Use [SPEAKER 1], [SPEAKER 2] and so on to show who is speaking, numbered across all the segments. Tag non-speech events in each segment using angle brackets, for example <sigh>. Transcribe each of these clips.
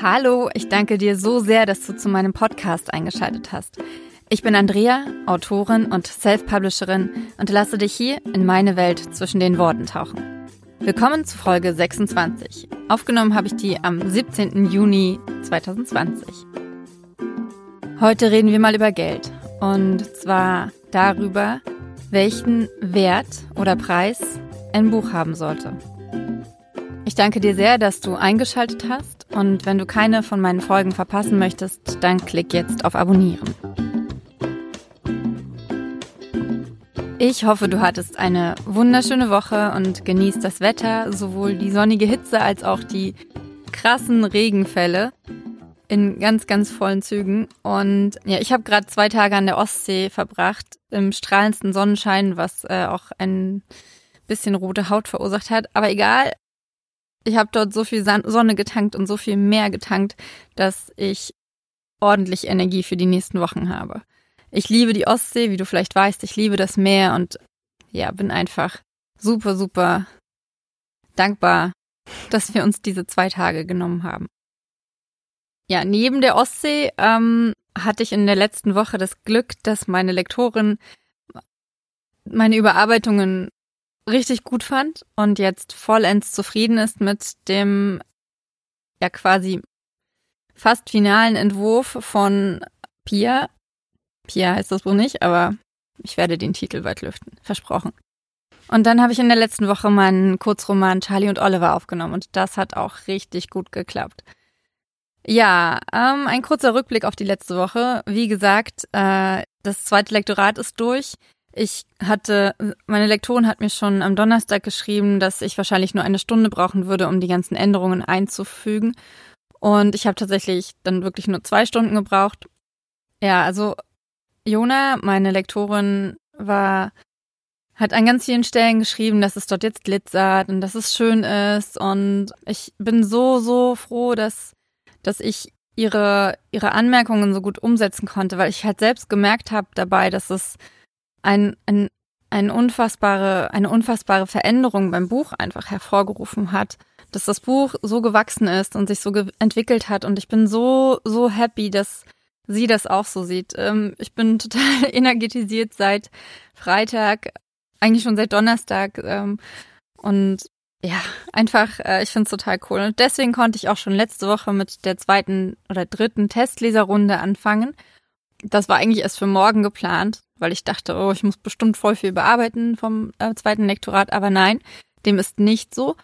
[SPEAKER 1] Hallo, ich danke dir so sehr, dass du zu meinem Podcast eingeschaltet hast. Ich bin Andrea, Autorin und Self-Publisherin und lasse dich hier in meine Welt zwischen den Worten tauchen. Willkommen zu Folge 26. Aufgenommen habe ich die am 17. Juni 2020. Heute reden wir mal über Geld und zwar darüber, welchen Wert oder Preis ein Buch haben sollte. Ich danke dir sehr, dass du eingeschaltet hast und wenn du keine von meinen Folgen verpassen möchtest, dann klick jetzt auf Abonnieren. Ich hoffe, du hattest eine wunderschöne Woche und genießt das Wetter, sowohl die sonnige Hitze als auch die krassen Regenfälle in ganz, ganz vollen Zügen. Und ja, ich habe gerade zwei Tage an der Ostsee verbracht, im strahlendsten Sonnenschein, was äh, auch ein bisschen rote Haut verursacht hat. Aber egal, ich habe dort so viel Sonne getankt und so viel mehr getankt, dass ich ordentlich Energie für die nächsten Wochen habe. Ich liebe die Ostsee, wie du vielleicht weißt. Ich liebe das Meer und ja, bin einfach super, super dankbar, dass wir uns diese zwei Tage genommen haben. Ja, neben der Ostsee ähm, hatte ich in der letzten Woche das Glück, dass meine Lektorin meine Überarbeitungen richtig gut fand und jetzt vollends zufrieden ist mit dem ja quasi fast finalen Entwurf von Pia. Pia heißt das wohl nicht, aber ich werde den Titel weit lüften. Versprochen. Und dann habe ich in der letzten Woche meinen Kurzroman Charlie und Oliver aufgenommen und das hat auch richtig gut geklappt. Ja, ähm, ein kurzer Rückblick auf die letzte Woche. Wie gesagt, äh, das zweite Lektorat ist durch. Ich hatte, meine Lektorin hat mir schon am Donnerstag geschrieben, dass ich wahrscheinlich nur eine Stunde brauchen würde, um die ganzen Änderungen einzufügen. Und ich habe tatsächlich dann wirklich nur zwei Stunden gebraucht. Ja, also Jona, meine Lektorin, war, hat an ganz vielen Stellen geschrieben, dass es dort jetzt glitzert und dass es schön ist. Und ich bin so, so froh, dass, dass ich ihre, ihre Anmerkungen so gut umsetzen konnte, weil ich halt selbst gemerkt habe dabei, dass es ein, ein, ein unfassbare, eine unfassbare Veränderung beim Buch einfach hervorgerufen hat, dass das Buch so gewachsen ist und sich so entwickelt hat. Und ich bin so, so happy, dass sie das auch so sieht. Ähm, ich bin total <laughs> energetisiert seit Freitag, eigentlich schon seit Donnerstag. Ähm, und ja, einfach, äh, ich finde es total cool. Und deswegen konnte ich auch schon letzte Woche mit der zweiten oder dritten Testleserrunde anfangen. Das war eigentlich erst für morgen geplant, weil ich dachte, oh, ich muss bestimmt voll viel bearbeiten vom äh, zweiten Lektorat, aber nein, dem ist nicht so.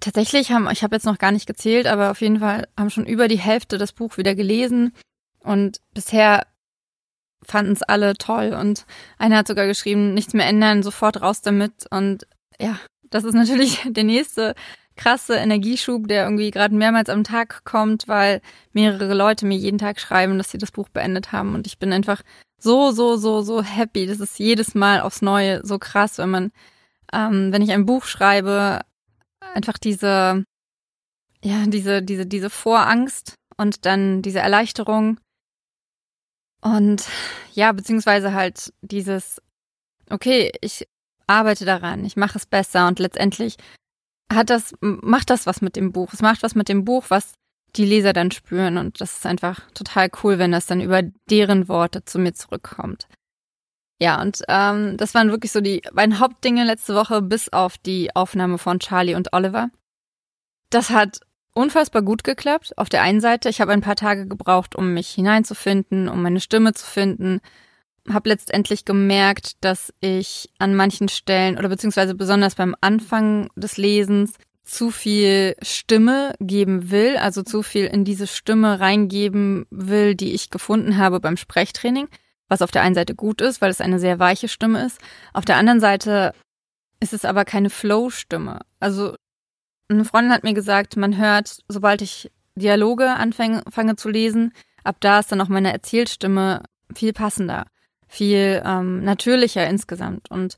[SPEAKER 1] Tatsächlich haben, ich habe jetzt noch gar nicht gezählt, aber auf jeden Fall haben schon über die Hälfte das Buch wieder gelesen und bisher fanden es alle toll und einer hat sogar geschrieben, nichts mehr ändern, sofort raus damit und ja, das ist natürlich <laughs> der nächste krasse Energieschub, der irgendwie gerade mehrmals am Tag kommt, weil mehrere Leute mir jeden Tag schreiben, dass sie das Buch beendet haben. Und ich bin einfach so, so, so, so happy. Das ist jedes Mal aufs Neue so krass, wenn man, ähm, wenn ich ein Buch schreibe, einfach diese, ja, diese, diese, diese Vorangst und dann diese Erleichterung. Und ja, beziehungsweise halt dieses, okay, ich arbeite daran, ich mache es besser und letztendlich hat das, macht das was mit dem Buch. Es macht was mit dem Buch, was die Leser dann spüren. Und das ist einfach total cool, wenn das dann über deren Worte zu mir zurückkommt. Ja, und ähm, das waren wirklich so die beiden Hauptdinge letzte Woche, bis auf die Aufnahme von Charlie und Oliver. Das hat unfassbar gut geklappt. Auf der einen Seite, ich habe ein paar Tage gebraucht, um mich hineinzufinden, um meine Stimme zu finden, habe letztendlich gemerkt, dass ich an manchen Stellen oder beziehungsweise besonders beim Anfang des Lesens zu viel Stimme geben will, also zu viel in diese Stimme reingeben will, die ich gefunden habe beim Sprechtraining, was auf der einen Seite gut ist, weil es eine sehr weiche Stimme ist. Auf der anderen Seite ist es aber keine Flow-Stimme. Also eine Freundin hat mir gesagt, man hört, sobald ich Dialoge anfange fange zu lesen, ab da ist dann auch meine Erzählstimme viel passender viel ähm, natürlicher insgesamt. Und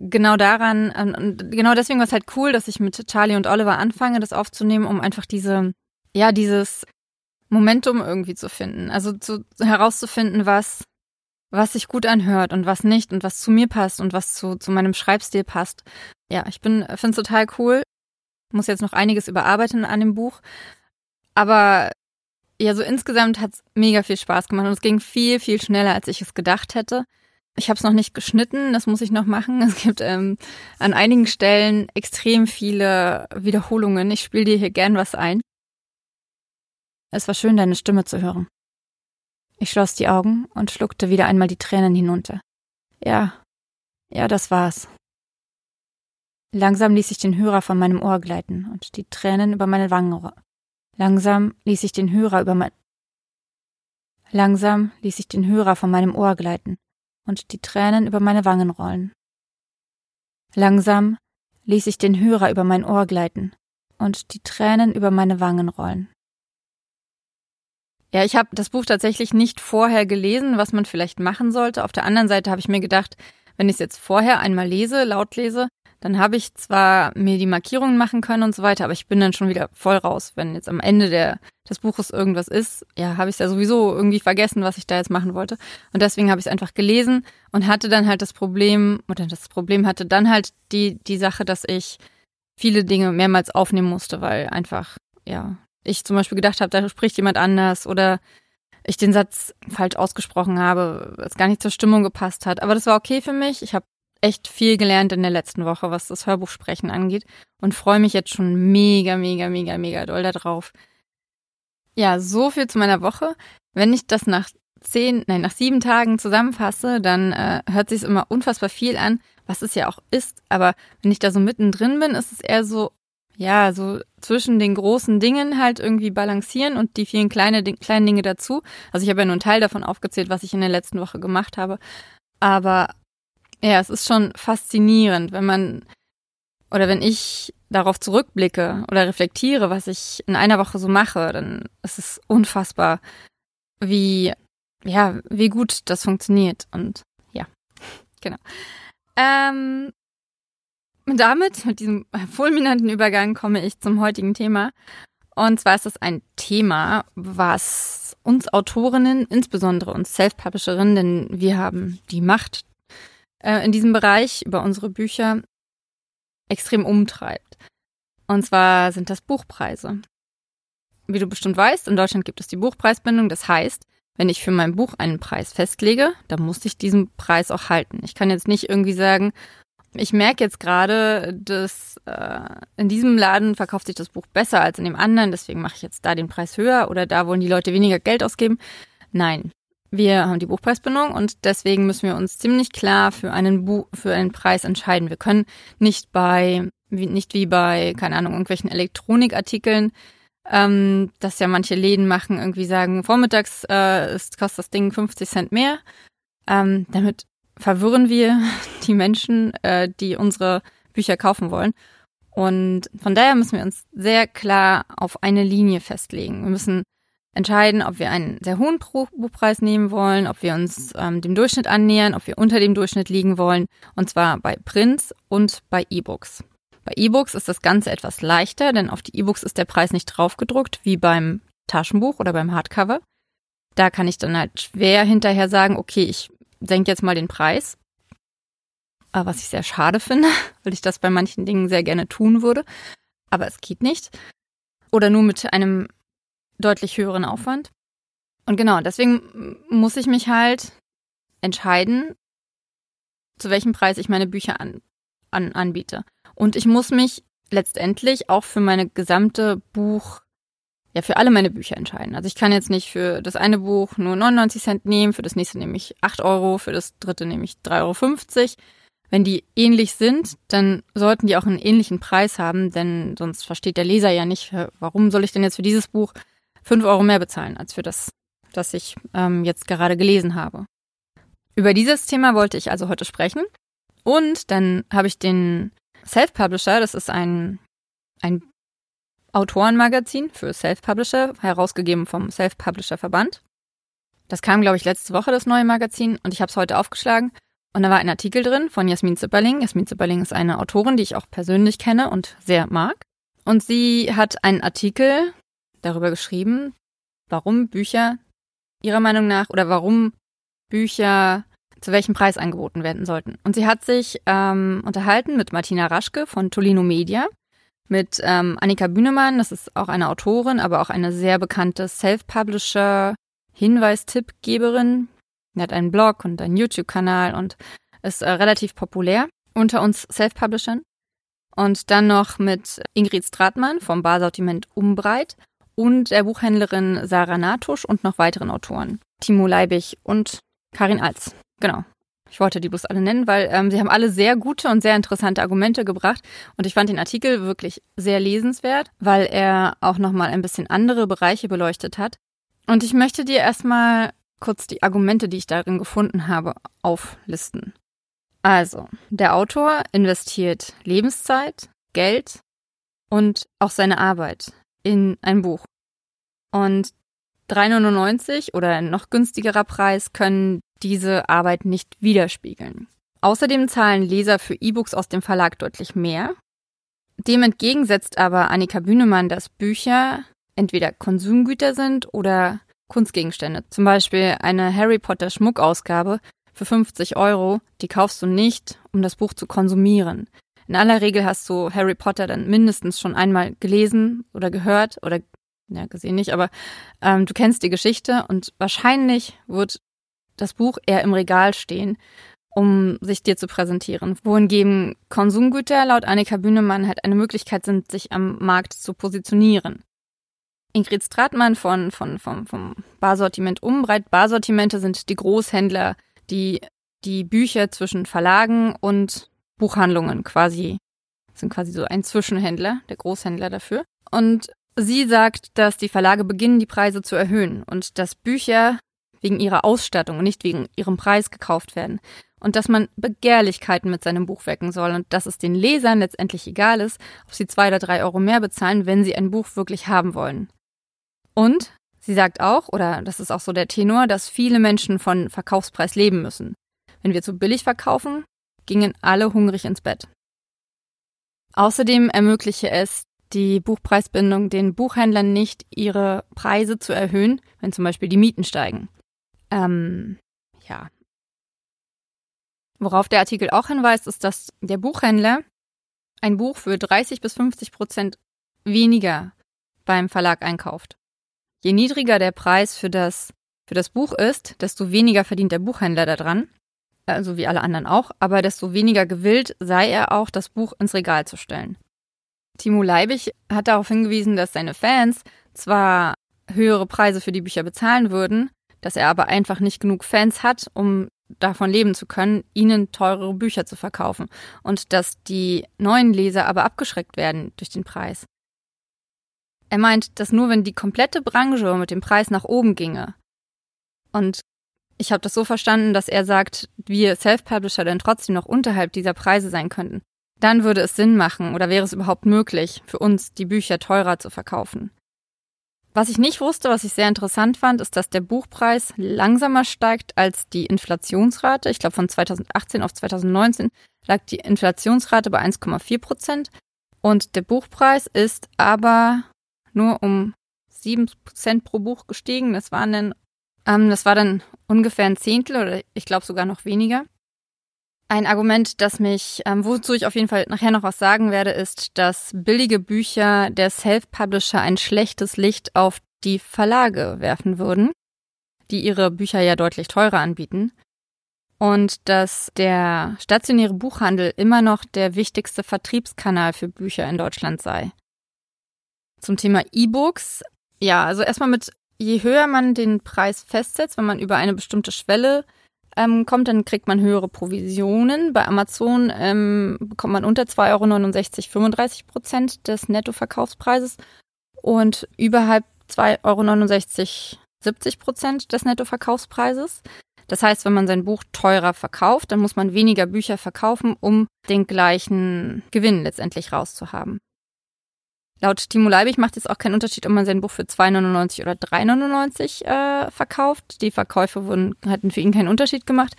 [SPEAKER 1] genau daran, äh, und genau deswegen war es halt cool, dass ich mit Charlie und Oliver anfange, das aufzunehmen, um einfach diese, ja, dieses Momentum irgendwie zu finden. Also zu, herauszufinden, was, was sich gut anhört und was nicht und was zu mir passt und was zu, zu meinem Schreibstil passt. Ja, ich bin, finde es total cool. Muss jetzt noch einiges überarbeiten an dem Buch. Aber ja, so insgesamt hat's mega viel Spaß gemacht und es ging viel, viel schneller, als ich es gedacht hätte. Ich habe es noch nicht geschnitten, das muss ich noch machen. Es gibt ähm, an einigen Stellen extrem viele Wiederholungen. Ich spiele dir hier gern was ein. Es war schön, deine Stimme zu hören. Ich schloss die Augen und schluckte wieder einmal die Tränen hinunter. Ja, ja, das war's. Langsam ließ ich den Hörer von meinem Ohr gleiten und die Tränen über meine Wangen. Langsam ließ ich den Hörer über mein Langsam ließ ich den Hörer von meinem Ohr gleiten und die Tränen über meine Wangen rollen. Langsam ließ ich den Hörer über mein Ohr gleiten und die Tränen über meine Wangen rollen. Ja, ich habe das Buch tatsächlich nicht vorher gelesen, was man vielleicht machen sollte. Auf der anderen Seite habe ich mir gedacht, wenn ich es jetzt vorher einmal lese, laut lese, dann habe ich zwar mir die Markierungen machen können und so weiter, aber ich bin dann schon wieder voll raus. Wenn jetzt am Ende der, des Buches irgendwas ist, ja, habe ich es ja sowieso irgendwie vergessen, was ich da jetzt machen wollte. Und deswegen habe ich es einfach gelesen und hatte dann halt das Problem, oder das Problem hatte dann halt die, die Sache, dass ich viele Dinge mehrmals aufnehmen musste, weil einfach, ja, ich zum Beispiel gedacht habe, da spricht jemand anders oder ich den Satz falsch ausgesprochen habe, es gar nicht zur Stimmung gepasst hat. Aber das war okay für mich. Ich habe echt viel gelernt in der letzten Woche, was das Hörbuchsprechen angeht und freue mich jetzt schon mega, mega, mega, mega doll darauf. Ja, so viel zu meiner Woche. Wenn ich das nach zehn, nein, nach sieben Tagen zusammenfasse, dann äh, hört sich immer unfassbar viel an, was es ja auch ist. Aber wenn ich da so mittendrin bin, ist es eher so, ja, so zwischen den großen Dingen halt irgendwie balancieren und die vielen kleine, kleinen Dinge dazu. Also ich habe ja nur einen Teil davon aufgezählt, was ich in der letzten Woche gemacht habe. Aber ja, es ist schon faszinierend, wenn man oder wenn ich darauf zurückblicke oder reflektiere, was ich in einer Woche so mache, dann ist es unfassbar, wie, ja, wie gut das funktioniert. Und ja, <laughs> genau. Ähm, damit, mit diesem <laughs> fulminanten Übergang, komme ich zum heutigen Thema. Und zwar ist es ein Thema, was uns Autorinnen, insbesondere uns Self-Publisherinnen, denn wir haben die Macht äh, in diesem Bereich über unsere Bücher, extrem umtreibt. Und zwar sind das Buchpreise. Wie du bestimmt weißt, in Deutschland gibt es die Buchpreisbindung. Das heißt, wenn ich für mein Buch einen Preis festlege, dann muss ich diesen Preis auch halten. Ich kann jetzt nicht irgendwie sagen, ich merke jetzt gerade, dass äh, in diesem Laden verkauft sich das Buch besser als in dem anderen, deswegen mache ich jetzt da den Preis höher oder da wollen die Leute weniger Geld ausgeben. Nein, wir haben die Buchpreisbindung und deswegen müssen wir uns ziemlich klar für einen Buch, für einen Preis entscheiden. Wir können nicht bei, wie, nicht wie bei, keine Ahnung, irgendwelchen Elektronikartikeln, ähm, dass ja manche Läden machen, irgendwie sagen, vormittags äh, ist, kostet das Ding 50 Cent mehr. Ähm, damit verwirren wir <laughs> die Menschen, äh, die unsere Bücher kaufen wollen. Und von daher müssen wir uns sehr klar auf eine Linie festlegen. Wir müssen entscheiden, ob wir einen sehr hohen Buchpreis nehmen wollen, ob wir uns ähm, dem Durchschnitt annähern, ob wir unter dem Durchschnitt liegen wollen, und zwar bei Prints und bei E-Books. Bei E-Books ist das Ganze etwas leichter, denn auf die E-Books ist der Preis nicht draufgedruckt, wie beim Taschenbuch oder beim Hardcover. Da kann ich dann halt schwer hinterher sagen, okay, ich senke jetzt mal den Preis. Was ich sehr schade finde, <laughs> weil ich das bei manchen Dingen sehr gerne tun würde. Aber es geht nicht. Oder nur mit einem deutlich höheren Aufwand. Und genau, deswegen muss ich mich halt entscheiden, zu welchem Preis ich meine Bücher an, an, anbiete. Und ich muss mich letztendlich auch für meine gesamte Buch, ja, für alle meine Bücher entscheiden. Also ich kann jetzt nicht für das eine Buch nur 99 Cent nehmen, für das nächste nehme ich 8 Euro, für das dritte nehme ich 3,50 Euro. Wenn die ähnlich sind, dann sollten die auch einen ähnlichen Preis haben, denn sonst versteht der Leser ja nicht, warum soll ich denn jetzt für dieses Buch fünf Euro mehr bezahlen als für das, das ich ähm, jetzt gerade gelesen habe. Über dieses Thema wollte ich also heute sprechen. Und dann habe ich den Self-Publisher, das ist ein, ein Autorenmagazin für Self-Publisher, herausgegeben vom Self-Publisher-Verband. Das kam, glaube ich, letzte Woche, das neue Magazin, und ich habe es heute aufgeschlagen. Und da war ein Artikel drin von Jasmin Zipperling. Jasmin Zipperling ist eine Autorin, die ich auch persönlich kenne und sehr mag. Und sie hat einen Artikel darüber geschrieben, warum Bücher ihrer Meinung nach oder warum Bücher zu welchem Preis angeboten werden sollten. Und sie hat sich ähm, unterhalten mit Martina Raschke von Tolino Media, mit ähm, Annika Bühnemann. Das ist auch eine Autorin, aber auch eine sehr bekannte Self-Publisher, Hinweis-Tippgeberin. Die hat einen Blog und einen YouTube-Kanal und ist äh, relativ populär unter uns Self-Publishern. Und dann noch mit Ingrid Stratmann vom Barsortiment Umbreit und der Buchhändlerin Sarah Natusch und noch weiteren Autoren. Timo Leibig und Karin Alz. Genau. Ich wollte die bloß alle nennen, weil ähm, sie haben alle sehr gute und sehr interessante Argumente gebracht. Und ich fand den Artikel wirklich sehr lesenswert, weil er auch nochmal ein bisschen andere Bereiche beleuchtet hat. Und ich möchte dir erstmal kurz die Argumente, die ich darin gefunden habe, auflisten. Also, der Autor investiert Lebenszeit, Geld und auch seine Arbeit in ein Buch. Und 3,99 oder ein noch günstigerer Preis können diese Arbeit nicht widerspiegeln. Außerdem zahlen Leser für E-Books aus dem Verlag deutlich mehr. Dem entgegensetzt aber Annika Bühnemann, dass Bücher entweder Konsumgüter sind oder Kunstgegenstände. Zum Beispiel eine Harry Potter Schmuckausgabe für 50 Euro, die kaufst du nicht, um das Buch zu konsumieren. In aller Regel hast du Harry Potter dann mindestens schon einmal gelesen oder gehört oder ja, gesehen nicht, aber ähm, du kennst die Geschichte und wahrscheinlich wird das Buch eher im Regal stehen, um sich dir zu präsentieren. Wohingegen Konsumgüter laut Annika Bühnemann halt eine Möglichkeit sind, sich am Markt zu positionieren. Ingrid Stratmann von, von, vom, vom Barsortiment Umbreit. Barsortimente sind die Großhändler, die die Bücher zwischen Verlagen und Buchhandlungen quasi, sind quasi so ein Zwischenhändler, der Großhändler dafür. Und Sie sagt, dass die Verlage beginnen, die Preise zu erhöhen und dass Bücher wegen ihrer Ausstattung und nicht wegen ihrem Preis gekauft werden. Und dass man Begehrlichkeiten mit seinem Buch wecken soll und dass es den Lesern letztendlich egal ist, ob sie zwei oder drei Euro mehr bezahlen, wenn sie ein Buch wirklich haben wollen. Und sie sagt auch, oder das ist auch so der Tenor, dass viele Menschen von Verkaufspreis leben müssen. Wenn wir zu billig verkaufen, gingen alle hungrig ins Bett. Außerdem ermögliche es die Buchpreisbindung den Buchhändlern nicht, ihre Preise zu erhöhen, wenn zum Beispiel die Mieten steigen. Ähm, ja. Worauf der Artikel auch hinweist, ist, dass der Buchhändler ein Buch für 30 bis 50 Prozent weniger beim Verlag einkauft. Je niedriger der Preis für das, für das Buch ist, desto weniger verdient der Buchhändler daran, also wie alle anderen auch, aber desto weniger gewillt sei er auch, das Buch ins Regal zu stellen. Timo Leibig hat darauf hingewiesen, dass seine Fans zwar höhere Preise für die Bücher bezahlen würden, dass er aber einfach nicht genug Fans hat, um davon leben zu können, ihnen teurere Bücher zu verkaufen. Und dass die neuen Leser aber abgeschreckt werden durch den Preis. Er meint, dass nur wenn die komplette Branche mit dem Preis nach oben ginge. Und ich habe das so verstanden, dass er sagt, wir Self-Publisher dann trotzdem noch unterhalb dieser Preise sein könnten dann würde es Sinn machen oder wäre es überhaupt möglich, für uns die Bücher teurer zu verkaufen. Was ich nicht wusste, was ich sehr interessant fand, ist, dass der Buchpreis langsamer steigt als die Inflationsrate. Ich glaube, von 2018 auf 2019 lag die Inflationsrate bei 1,4 Prozent und der Buchpreis ist aber nur um 7 Prozent pro Buch gestiegen. Das waren dann, ähm, das war dann ungefähr ein Zehntel oder ich glaube sogar noch weniger. Ein Argument, das mich, ähm, wozu ich auf jeden Fall nachher noch was sagen werde, ist, dass billige Bücher der Self-Publisher ein schlechtes Licht auf die Verlage werfen würden, die ihre Bücher ja deutlich teurer anbieten. Und dass der stationäre Buchhandel immer noch der wichtigste Vertriebskanal für Bücher in Deutschland sei. Zum Thema E-Books. Ja, also erstmal mit, je höher man den Preis festsetzt, wenn man über eine bestimmte Schwelle ähm, kommt, dann kriegt man höhere Provisionen. Bei Amazon ähm, bekommt man unter 2,69 Euro 35 Prozent des Nettoverkaufspreises und überhalb 2,69 Euro 70 Prozent des Nettoverkaufspreises. Das heißt, wenn man sein Buch teurer verkauft, dann muss man weniger Bücher verkaufen, um den gleichen Gewinn letztendlich rauszuhaben. Laut Timo Leibig macht es auch keinen Unterschied, ob man sein Buch für 2,99 oder 3,99 äh, verkauft. Die Verkäufe wurden, hatten für ihn keinen Unterschied gemacht.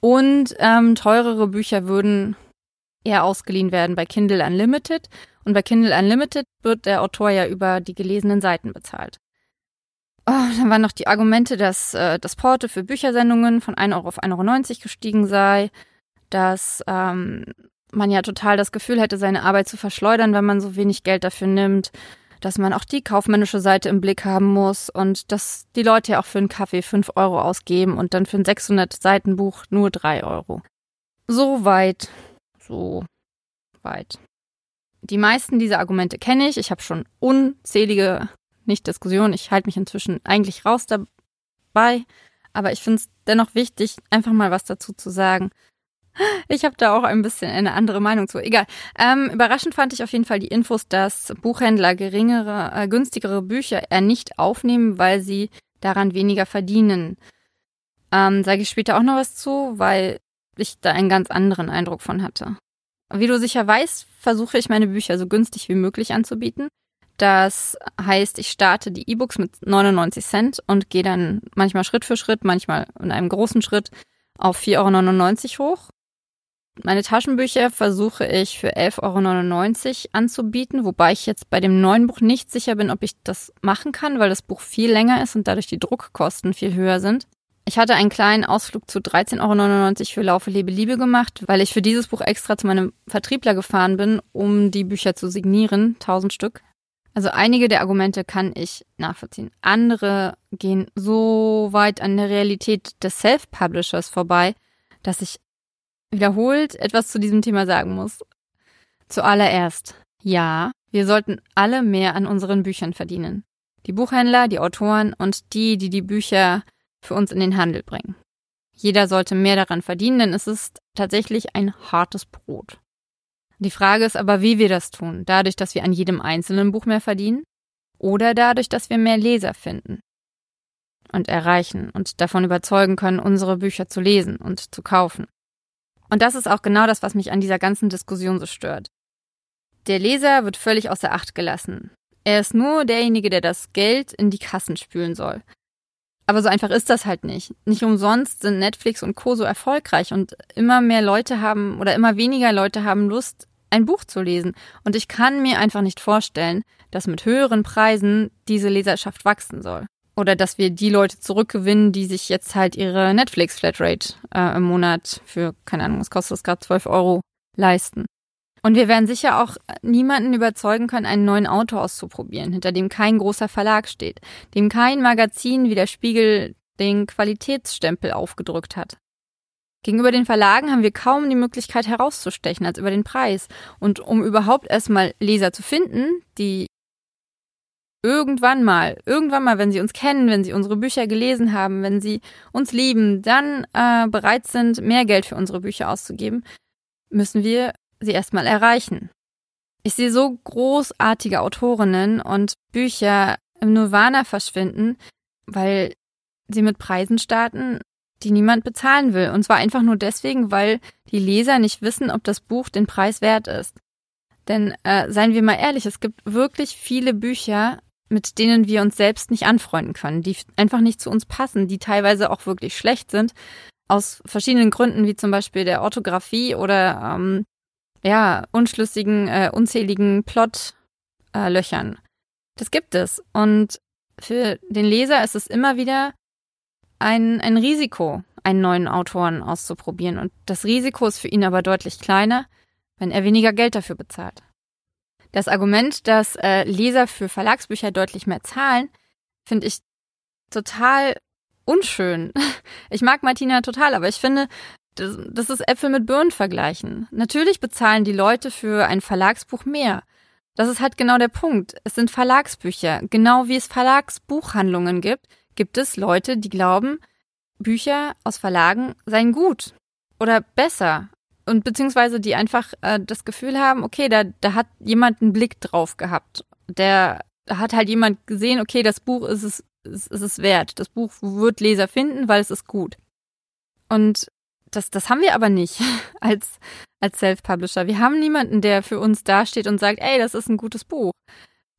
[SPEAKER 1] Und ähm, teurere Bücher würden eher ausgeliehen werden bei Kindle Unlimited. Und bei Kindle Unlimited wird der Autor ja über die gelesenen Seiten bezahlt. Oh, dann waren noch die Argumente, dass äh, das Porto für Büchersendungen von 1 Euro auf 1,90 Euro gestiegen sei, dass ähm, man ja total das Gefühl hätte, seine Arbeit zu verschleudern, wenn man so wenig Geld dafür nimmt, dass man auch die kaufmännische Seite im Blick haben muss und dass die Leute ja auch für einen Kaffee fünf Euro ausgeben und dann für ein 600 Seiten Buch nur drei Euro. So weit, so weit. Die meisten dieser Argumente kenne ich. Ich habe schon unzählige, nicht Diskussionen, ich halte mich inzwischen eigentlich raus dabei, aber ich finde es dennoch wichtig, einfach mal was dazu zu sagen. Ich habe da auch ein bisschen eine andere Meinung zu. Egal. Ähm, überraschend fand ich auf jeden Fall die Infos, dass Buchhändler geringere, äh, günstigere Bücher eher nicht aufnehmen, weil sie daran weniger verdienen. Ähm, Sage ich später auch noch was zu, weil ich da einen ganz anderen Eindruck von hatte. Wie du sicher weißt, versuche ich meine Bücher so günstig wie möglich anzubieten. Das heißt, ich starte die E-Books mit 99 Cent und gehe dann manchmal Schritt für Schritt, manchmal in einem großen Schritt auf 4,99 Euro hoch. Meine Taschenbücher versuche ich für 11,99 Euro anzubieten, wobei ich jetzt bei dem neuen Buch nicht sicher bin, ob ich das machen kann, weil das Buch viel länger ist und dadurch die Druckkosten viel höher sind. Ich hatte einen kleinen Ausflug zu 13,99 Euro für Laufe, Lebe, Liebe gemacht, weil ich für dieses Buch extra zu meinem Vertriebler gefahren bin, um die Bücher zu signieren, 1000 Stück. Also einige der Argumente kann ich nachvollziehen. Andere gehen so weit an der Realität des Self-Publishers vorbei, dass ich wiederholt etwas zu diesem Thema sagen muss. Zuallererst, ja, wir sollten alle mehr an unseren Büchern verdienen. Die Buchhändler, die Autoren und die, die die Bücher für uns in den Handel bringen. Jeder sollte mehr daran verdienen, denn es ist tatsächlich ein hartes Brot. Die Frage ist aber, wie wir das tun. Dadurch, dass wir an jedem einzelnen Buch mehr verdienen oder dadurch, dass wir mehr Leser finden und erreichen und davon überzeugen können, unsere Bücher zu lesen und zu kaufen. Und das ist auch genau das, was mich an dieser ganzen Diskussion so stört. Der Leser wird völlig außer Acht gelassen. Er ist nur derjenige, der das Geld in die Kassen spülen soll. Aber so einfach ist das halt nicht. Nicht umsonst sind Netflix und Co. so erfolgreich und immer mehr Leute haben oder immer weniger Leute haben Lust, ein Buch zu lesen. Und ich kann mir einfach nicht vorstellen, dass mit höheren Preisen diese Leserschaft wachsen soll. Oder dass wir die Leute zurückgewinnen, die sich jetzt halt ihre Netflix-Flatrate äh, im Monat für, keine Ahnung, was kostet das gerade, 12 Euro leisten. Und wir werden sicher auch niemanden überzeugen können, einen neuen Autor auszuprobieren, hinter dem kein großer Verlag steht, dem kein Magazin wie der Spiegel den Qualitätsstempel aufgedrückt hat. Gegenüber den Verlagen haben wir kaum die Möglichkeit herauszustechen als über den Preis. Und um überhaupt erstmal Leser zu finden, die irgendwann mal, irgendwann mal, wenn sie uns kennen, wenn sie unsere Bücher gelesen haben, wenn sie uns lieben, dann äh, bereit sind, mehr Geld für unsere Bücher auszugeben, müssen wir sie erstmal erreichen. Ich sehe so großartige Autorinnen und Bücher im Nirvana verschwinden, weil sie mit Preisen starten, die niemand bezahlen will. Und zwar einfach nur deswegen, weil die Leser nicht wissen, ob das Buch den Preis wert ist. Denn äh, seien wir mal ehrlich, es gibt wirklich viele Bücher, mit denen wir uns selbst nicht anfreunden können, die einfach nicht zu uns passen, die teilweise auch wirklich schlecht sind, aus verschiedenen Gründen, wie zum Beispiel der Orthographie oder ähm, ja, unschlüssigen, äh, unzähligen Plotlöchern. Äh, das gibt es. Und für den Leser ist es immer wieder ein, ein Risiko, einen neuen Autoren auszuprobieren. Und das Risiko ist für ihn aber deutlich kleiner, wenn er weniger Geld dafür bezahlt. Das Argument, dass äh, Leser für Verlagsbücher deutlich mehr zahlen, finde ich total unschön. <laughs> Ich mag Martina total, aber ich finde, das, das ist Äpfel mit Birnen vergleichen. Natürlich bezahlen die Leute für ein Verlagsbuch mehr. Das ist halt genau der Punkt. Es sind Verlagsbücher. Genau wie es Verlagsbuchhandlungen gibt, gibt es Leute, die glauben, Bücher aus Verlagen seien gut oder besser. Und beziehungsweise die einfach äh, das Gefühl haben, okay, da, da hat jemand einen Blick drauf gehabt. Der hat halt jemand gesehen, okay, das Buch ist es, ist, ist es wert. Das Buch wird Leser finden, weil es ist gut. Und das, das haben wir aber nicht <laughs> als, als Self-Publisher. Wir haben niemanden, der für uns dasteht und sagt, ey, das ist ein gutes Buch.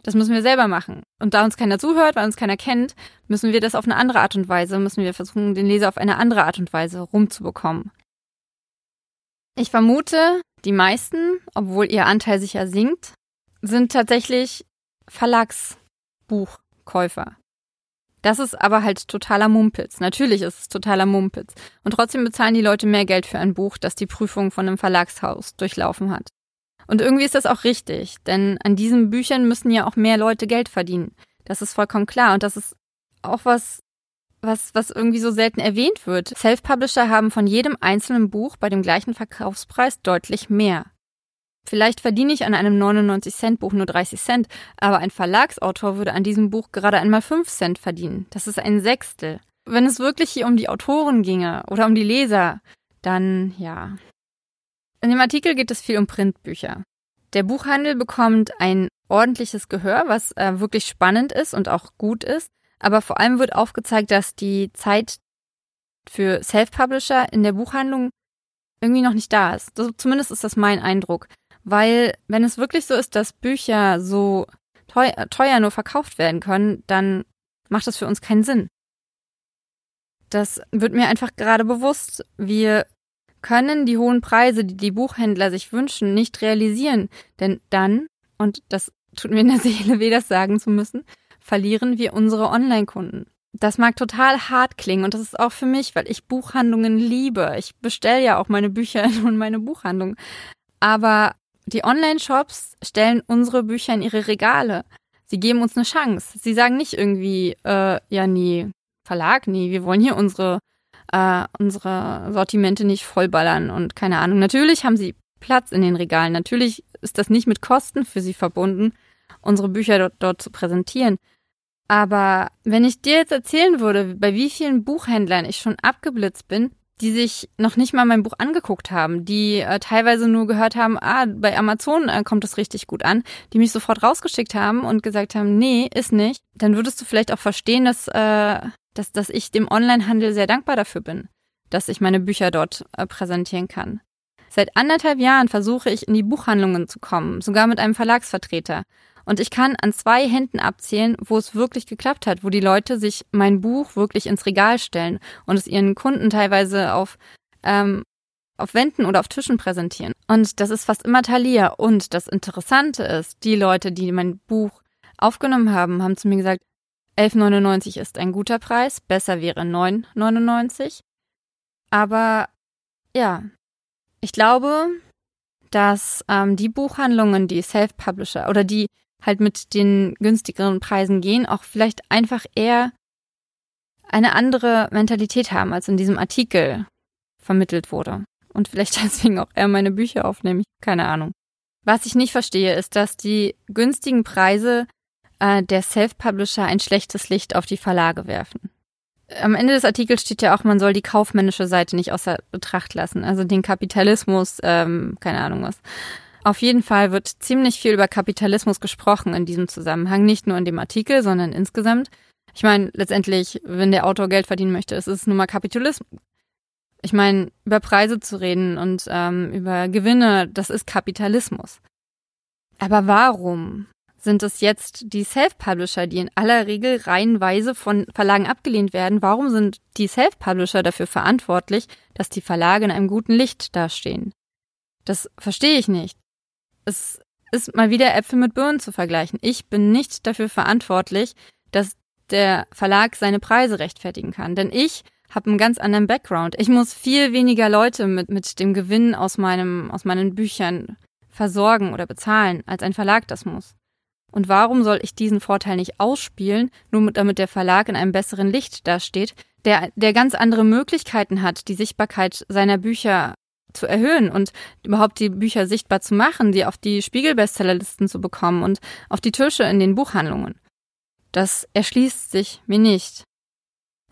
[SPEAKER 1] Das müssen wir selber machen. Und da uns keiner zuhört, weil uns keiner kennt, müssen wir das auf eine andere Art und Weise, müssen wir versuchen, den Leser auf eine andere Art und Weise rumzubekommen. Ich vermute, die meisten, obwohl ihr Anteil sicher sinkt, sind tatsächlich Verlagsbuchkäufer. Das ist aber halt totaler Mumpitz. Natürlich ist es totaler Mumpitz. Und trotzdem bezahlen die Leute mehr Geld für ein Buch, das die Prüfung von einem Verlagshaus durchlaufen hat. Und irgendwie ist das auch richtig, denn an diesen Büchern müssen ja auch mehr Leute Geld verdienen. Das ist vollkommen klar. Und das ist auch was, was, was irgendwie so selten erwähnt wird. Self-Publisher haben von jedem einzelnen Buch bei dem gleichen Verkaufspreis deutlich mehr. Vielleicht verdiene ich an einem 99-Cent-Buch nur 30 Cent, aber ein Verlagsautor würde an diesem Buch gerade einmal 5 Cent verdienen. Das ist ein Sechstel. Wenn es wirklich hier um die Autoren ginge oder um die Leser, dann ja. In dem Artikel geht es viel um Printbücher. Der Buchhandel bekommt ein ordentliches Gehör, was äh, wirklich spannend ist und auch gut ist. Aber vor allem wird aufgezeigt, dass die Zeit für Self-Publisher in der Buchhandlung irgendwie noch nicht da ist. Das, zumindest ist das mein Eindruck. Weil wenn es wirklich so ist, dass Bücher so teuer, teuer nur verkauft werden können, dann macht das für uns keinen Sinn. Das wird mir einfach gerade bewusst. Wir können die hohen Preise, die die Buchhändler sich wünschen, nicht realisieren. Denn dann, und das tut mir in der Seele weh, das sagen zu müssen, verlieren wir unsere Online-Kunden. Das mag total hart klingen und das ist auch für mich, weil ich Buchhandlungen liebe. Ich bestelle ja auch meine Bücher <laughs> in meine Buchhandlung. Aber die Online-Shops stellen unsere Bücher in ihre Regale. Sie geben uns eine Chance. Sie sagen nicht irgendwie, äh, ja, nee, Verlag, nee, wir wollen hier unsere, äh, unsere Sortimente nicht vollballern und keine Ahnung. Natürlich haben sie Platz in den Regalen. Natürlich ist das nicht mit Kosten für sie verbunden, unsere Bücher dort, dort zu präsentieren. Aber wenn ich dir jetzt erzählen würde, bei wie vielen Buchhändlern ich schon abgeblitzt bin, die sich noch nicht mal mein Buch angeguckt haben, die äh, teilweise nur gehört haben, ah, bei Amazon äh, kommt es richtig gut an, die mich sofort rausgeschickt haben und gesagt haben, nee, ist nicht, dann würdest du vielleicht auch verstehen, dass, äh, dass, dass ich dem Onlinehandel sehr dankbar dafür bin, dass ich meine Bücher dort äh, präsentieren kann. Seit anderthalb Jahren versuche ich in die Buchhandlungen zu kommen, sogar mit einem Verlagsvertreter. Und ich kann an zwei Händen abzählen, wo es wirklich geklappt hat, wo die Leute sich mein Buch wirklich ins Regal stellen und es ihren Kunden teilweise auf, ähm, auf Wänden oder auf Tischen präsentieren. Und das ist fast immer Thalia. Und das Interessante ist, die Leute, die mein Buch aufgenommen haben, haben zu mir gesagt, 11,99 ist ein guter Preis, besser wäre 9,99. Aber ja, ich glaube, dass ähm, die Buchhandlungen, die Self-Publisher oder die halt mit den günstigeren Preisen gehen, auch vielleicht einfach eher eine andere Mentalität haben, als in diesem Artikel vermittelt wurde. Und vielleicht <laughs> deswegen auch eher meine Bücher aufnehmen. Keine Ahnung. Was ich nicht verstehe, ist, dass die günstigen Preise äh, der Self-Publisher ein schlechtes Licht auf die Verlage werfen. Am Ende des Artikels steht ja auch, man soll die kaufmännische Seite nicht außer Betracht lassen. Also den Kapitalismus, ähm, keine Ahnung was. Auf jeden Fall wird ziemlich viel über Kapitalismus gesprochen in diesem Zusammenhang, nicht nur in dem Artikel, sondern insgesamt. Ich meine, letztendlich, wenn der Autor Geld verdienen möchte, ist es nun mal Kapitalismus. Ich meine, über Preise zu reden und ähm, über Gewinne, das ist Kapitalismus. Aber warum sind es jetzt die Self-Publisher, die in aller Regel reihenweise von Verlagen abgelehnt werden? Warum sind die Self-Publisher dafür verantwortlich, dass die Verlage in einem guten Licht dastehen? Das verstehe ich nicht es ist mal wieder Äpfel mit Birnen zu vergleichen. Ich bin nicht dafür verantwortlich, dass der Verlag seine Preise rechtfertigen kann. Denn ich habe einen ganz anderen Background. Ich muss viel weniger Leute mit, mit dem Gewinn aus, meinem, aus meinen Büchern versorgen oder bezahlen, als ein Verlag das muss. Und warum soll ich diesen Vorteil nicht ausspielen, nur damit der Verlag in einem besseren Licht dasteht, der, der ganz andere Möglichkeiten hat, die Sichtbarkeit seiner Bücher zu erhöhen und überhaupt die Bücher sichtbar zu machen, die auf die Spiegel-Bestsellerlisten zu bekommen und auf die Tische in den Buchhandlungen. Das erschließt sich mir nicht.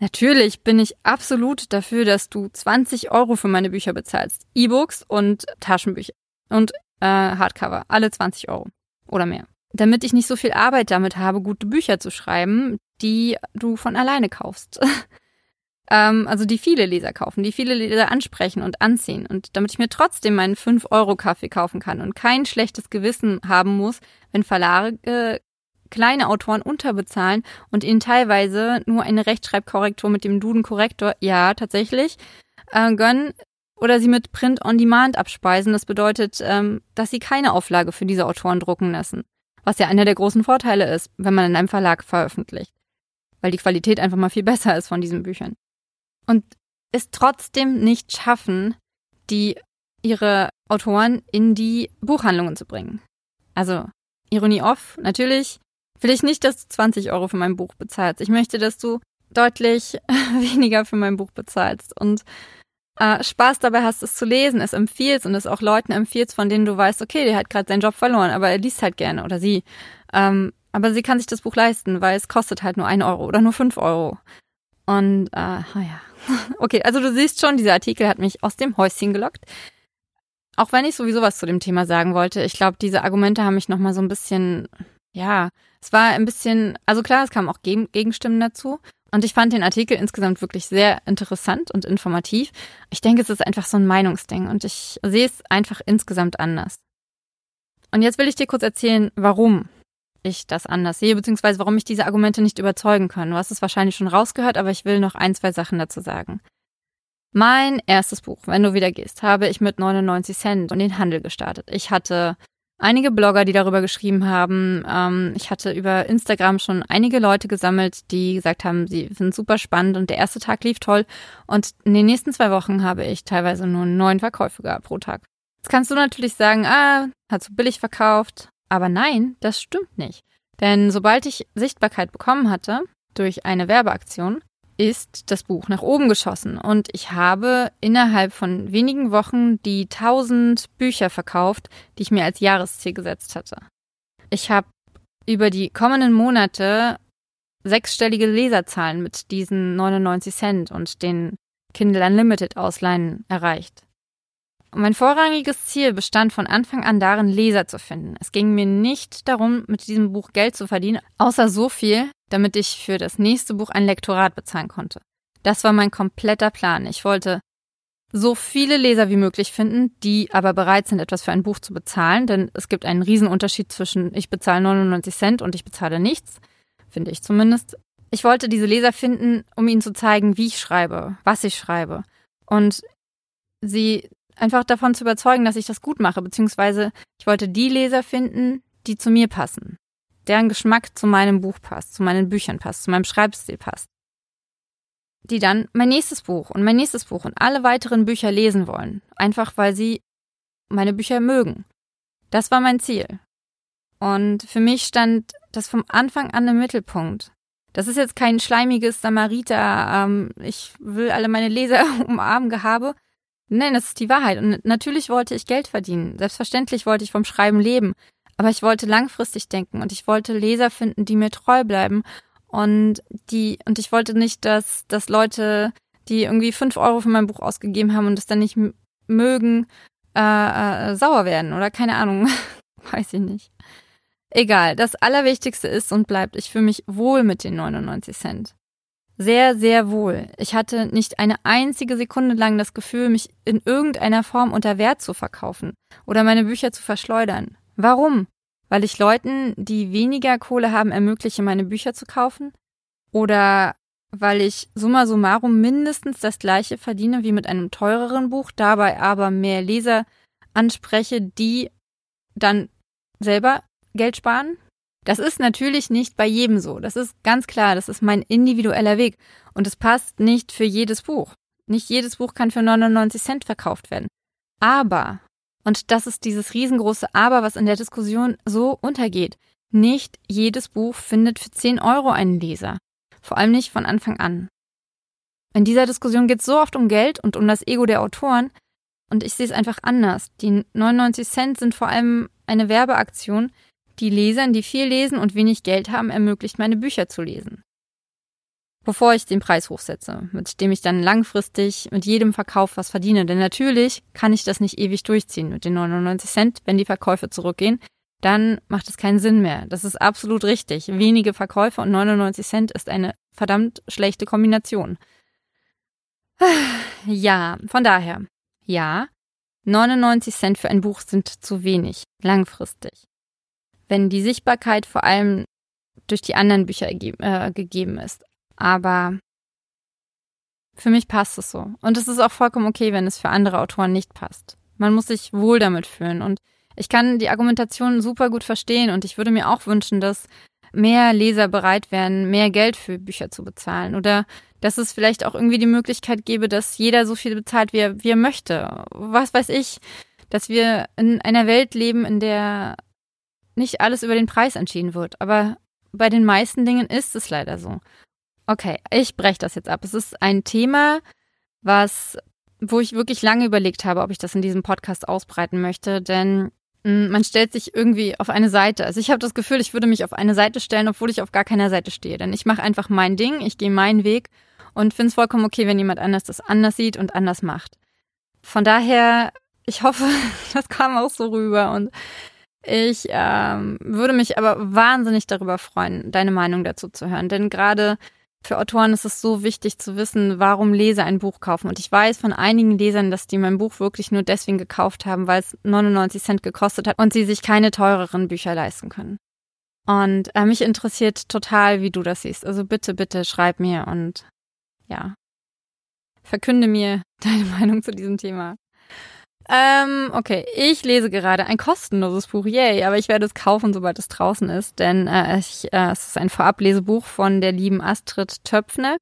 [SPEAKER 1] Natürlich bin ich absolut dafür, dass du 20 Euro für meine Bücher bezahlst. E-Books und Taschenbücher und äh, Hardcover. Alle 20 Euro oder mehr. Damit ich nicht so viel Arbeit damit habe, gute Bücher zu schreiben, die du von alleine kaufst. <laughs> ähm, also die viele Leser kaufen, die viele Leser ansprechen und anziehen. Und damit ich mir trotzdem meinen 5-Euro-Kaffee kaufen kann und kein schlechtes Gewissen haben muss, wenn Verlage kleine Autoren unterbezahlen und ihnen teilweise nur eine Rechtschreibkorrektur mit dem Duden-Korrektor, ja, tatsächlich, äh, gönnen oder sie mit Print on Demand abspeisen. Das bedeutet, ähm, dass sie keine Auflage für diese Autoren drucken lassen. Was ja einer der großen Vorteile ist, wenn man in einem Verlag veröffentlicht. weil die Qualität einfach mal viel besser ist von diesen Büchern. Und es trotzdem nicht schaffen, die ihre Autoren in die Buchhandlungen zu bringen. Also, Ironie off, natürlich will ich nicht, dass du 20 Euro für mein Buch bezahlst. Ich möchte, dass du deutlich <laughs> weniger für mein Buch bezahlst und äh, Spaß dabei hast, es zu lesen, es empfiehlst und es auch Leuten empfiehlst, von denen du weißt, okay, der hat gerade seinen Job verloren, aber er liest halt gerne oder sie. Ähm, aber sie kann sich das Buch leisten, weil es kostet halt nur ein Euro oder nur fünf Euro. Und äh, ja. <laughs> Okay, also du siehst schon, dieser Artikel hat mich aus dem Häuschen gelockt. Auch wenn ich sowieso was zu dem Thema sagen wollte, ich glaube, diese Argumente haben mich nochmal so ein bisschen, ja, es war ein bisschen, also klar, es kamen auch Gegenstimmen dazu. Und ich fand den Artikel insgesamt wirklich sehr interessant und informativ. Ich denke, es ist einfach so ein Meinungsding und ich sehe es einfach insgesamt anders. Und jetzt will ich dir kurz erzählen, warum ich das anders sehe, beziehungsweise warum mich diese Argumente nicht überzeugen können. Du hast es wahrscheinlich schon rausgehört, aber ich will noch ein, zwei Sachen dazu sagen. Mein erstes Buch, wenn du wieder gehst, habe ich mit 99 Cent in den Handel gestartet. Ich hatte einige Blogger, die darüber geschrieben haben. Ähm, ich hatte über Instagram schon einige Leute gesammelt, die gesagt haben, sie es super spannend und der erste Tag lief toll. Und in den nächsten zwei Wochen habe ich teilweise nur neun Verkäufe gehabt pro Tag. Jetzt kannst du natürlich sagen, ah, hat so billig verkauft. Aber nein, das stimmt nicht. Denn sobald ich Sichtbarkeit bekommen hatte durch eine Werbeaktion, ist das Buch nach oben geschossen und ich habe innerhalb von wenigen Wochen die 1000 Bücher verkauft, die ich mir als Jahresziel gesetzt hatte. Ich habe über die kommenden Monate sechsstellige Leserzahlen mit diesen 99 Cent und den Kindle Unlimited Ausleihen erreicht. Und mein vorrangiges Ziel bestand von Anfang an darin, Leser zu finden. Es ging mir nicht darum, mit diesem Buch Geld zu verdienen, außer so viel, damit ich für das nächste Buch ein Lektorat bezahlen konnte. Das war mein kompletter Plan. Ich wollte so viele Leser wie möglich finden, die aber bereit sind, etwas für ein Buch zu bezahlen, denn es gibt einen Riesenunterschied zwischen ich bezahle 99 Cent und ich bezahle nichts, finde ich zumindest. Ich wollte diese Leser finden, um ihnen zu zeigen, wie ich schreibe, was ich schreibe und sie einfach davon zu überzeugen, dass ich das gut mache, beziehungsweise ich wollte die Leser finden, die zu mir passen deren Geschmack zu meinem Buch passt, zu meinen Büchern passt, zu meinem Schreibstil passt. Die dann mein nächstes Buch und mein nächstes Buch und alle weiteren Bücher lesen wollen, einfach weil sie meine Bücher mögen. Das war mein Ziel. Und für mich stand das vom Anfang an im Mittelpunkt. Das ist jetzt kein schleimiges Samariter, ähm, ich will alle meine Leser <laughs> umarmen Gehabe. Nein, das ist die Wahrheit. Und natürlich wollte ich Geld verdienen. Selbstverständlich wollte ich vom Schreiben leben. Aber ich wollte langfristig denken und ich wollte Leser finden, die mir treu bleiben. Und die, und ich wollte nicht, dass, dass Leute, die irgendwie fünf Euro für mein Buch ausgegeben haben und es dann nicht mögen, äh, äh, sauer werden oder keine Ahnung. <laughs> Weiß ich nicht. Egal, das Allerwichtigste ist und bleibt, ich fühle mich wohl mit den 99 Cent. Sehr, sehr wohl. Ich hatte nicht eine einzige Sekunde lang das Gefühl, mich in irgendeiner Form unter Wert zu verkaufen oder meine Bücher zu verschleudern. Warum? Weil ich Leuten, die weniger Kohle haben, ermögliche, meine Bücher zu kaufen? Oder weil ich summa summarum mindestens das gleiche verdiene wie mit einem teureren Buch, dabei aber mehr Leser anspreche, die dann selber Geld sparen? Das ist natürlich nicht bei jedem so. Das ist ganz klar. Das ist mein individueller Weg. Und es passt nicht für jedes Buch. Nicht jedes Buch kann für 99 Cent verkauft werden. Aber und das ist dieses riesengroße Aber, was in der Diskussion so untergeht. Nicht jedes Buch findet für 10 Euro einen Leser. Vor allem nicht von Anfang an. In dieser Diskussion geht es so oft um Geld und um das Ego der Autoren. Und ich sehe es einfach anders. Die 99 Cent sind vor allem eine Werbeaktion, die Lesern, die viel lesen und wenig Geld haben, ermöglicht, meine Bücher zu lesen bevor ich den Preis hochsetze, mit dem ich dann langfristig mit jedem Verkauf was verdiene. Denn natürlich kann ich das nicht ewig durchziehen mit den 99 Cent, wenn die Verkäufe zurückgehen. Dann macht es keinen Sinn mehr. Das ist absolut richtig. Wenige Verkäufe und 99 Cent ist eine verdammt schlechte Kombination. <sighs> Ja, von daher, ja, 99 Cent für ein Buch sind zu wenig, langfristig. Wenn die Sichtbarkeit vor allem durch die anderen Bücher äh, gegeben ist. Aber für mich passt es so. Und es ist auch vollkommen okay, wenn es für andere Autoren nicht passt. Man muss sich wohl damit fühlen. Und ich kann die Argumentation super gut verstehen und ich würde mir auch wünschen, dass mehr Leser bereit wären, mehr Geld für Bücher zu bezahlen oder dass es vielleicht auch irgendwie die Möglichkeit gäbe, dass jeder so viel bezahlt, wie er, wie er möchte. Was weiß ich, dass wir in einer Welt leben, in der nicht alles über den Preis entschieden wird. Aber bei den meisten Dingen ist es leider so. Okay, ich breche das jetzt ab. Es ist ein Thema, was, wo ich wirklich lange überlegt habe, ob ich das in diesem Podcast ausbreiten möchte, denn hm, man stellt sich irgendwie auf eine Seite. Also ich habe das Gefühl, ich würde mich auf eine Seite stellen, obwohl ich auf gar keiner Seite stehe. Denn ich mache einfach mein Ding, ich gehe meinen Weg und finde es vollkommen okay, wenn jemand anders das anders sieht und anders macht. Von daher, ich hoffe, <laughs> das kam auch so rüber und ich ähm, würde mich aber wahnsinnig darüber freuen, deine Meinung dazu zu hören. Denn gerade für Autoren ist es so wichtig zu wissen, warum Leser ein Buch kaufen. Und ich weiß von einigen Lesern, dass die mein Buch wirklich nur deswegen gekauft haben, weil es 99 Cent gekostet hat und sie sich keine teureren Bücher leisten können. Und äh, mich interessiert total, wie du das siehst. Also bitte, bitte schreib mir und ja, verkünde mir <laughs> deine Meinung zu diesem Thema. Ähm, okay, ich lese gerade ein kostenloses Buch, yay, aber ich werde es kaufen, sobald es draußen ist, denn äh, ich, äh, es ist ein Vorablesebuch von der lieben Astrid Töpfne.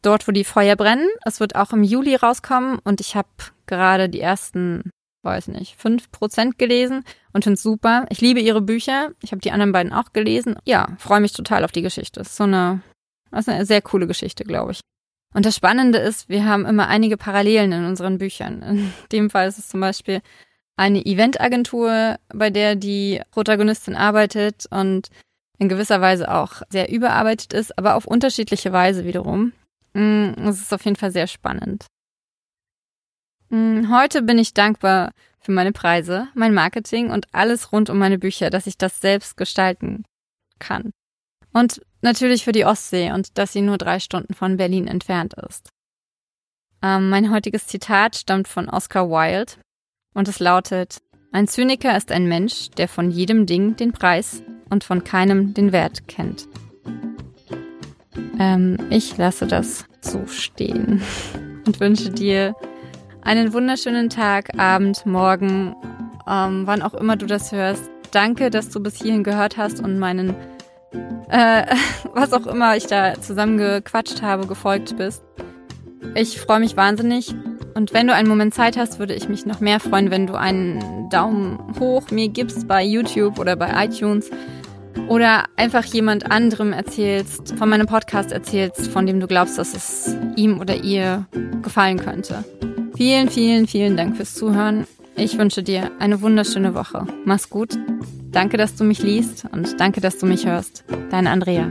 [SPEAKER 1] Dort, wo die Feuer brennen. Es wird auch im Juli rauskommen und ich habe gerade die ersten, weiß nicht, fünf Prozent gelesen und finde es super. Ich liebe ihre Bücher. Ich habe die anderen beiden auch gelesen. Ja, freue mich total auf die Geschichte. Es ist so eine, ist eine sehr coole Geschichte, glaube ich. Und das Spannende ist, wir haben immer einige Parallelen in unseren Büchern. In dem Fall ist es zum Beispiel eine Eventagentur, bei der die Protagonistin arbeitet und in gewisser Weise auch sehr überarbeitet ist, aber auf unterschiedliche Weise wiederum. Mm, es ist auf jeden Fall sehr spannend. Mm, heute bin ich dankbar für meine Preise, mein Marketing und alles rund um meine Bücher, dass ich das selbst gestalten kann. Und natürlich für die Ostsee und dass sie nur drei Stunden von Berlin entfernt ist. Ähm, mein heutiges Zitat stammt von Oscar Wilde und es lautet, ein Zyniker ist ein Mensch, der von jedem Ding den Preis und von keinem den Wert kennt. Ähm, ich lasse das so stehen <laughs> und wünsche dir einen wunderschönen Tag, Abend, Morgen, ähm, wann auch immer du das hörst. Danke, dass du bis hierhin gehört hast und meinen äh, <laughs> was auch immer ich da zusammengequatscht habe, gefolgt bist. Ich freue mich wahnsinnig. Und wenn du einen Moment Zeit hast, würde ich mich noch mehr freuen, wenn du einen Daumen hoch mir gibst bei YouTube oder bei iTunes oder einfach jemand anderem erzählst, von meinem Podcast erzählst, von dem du glaubst, dass es ihm oder ihr gefallen könnte. Vielen, vielen, vielen Dank fürs Zuhören. Ich wünsche dir eine wunderschöne Woche. Mach's gut. Danke, dass du mich liest und danke, dass du mich hörst. Deine Andrea.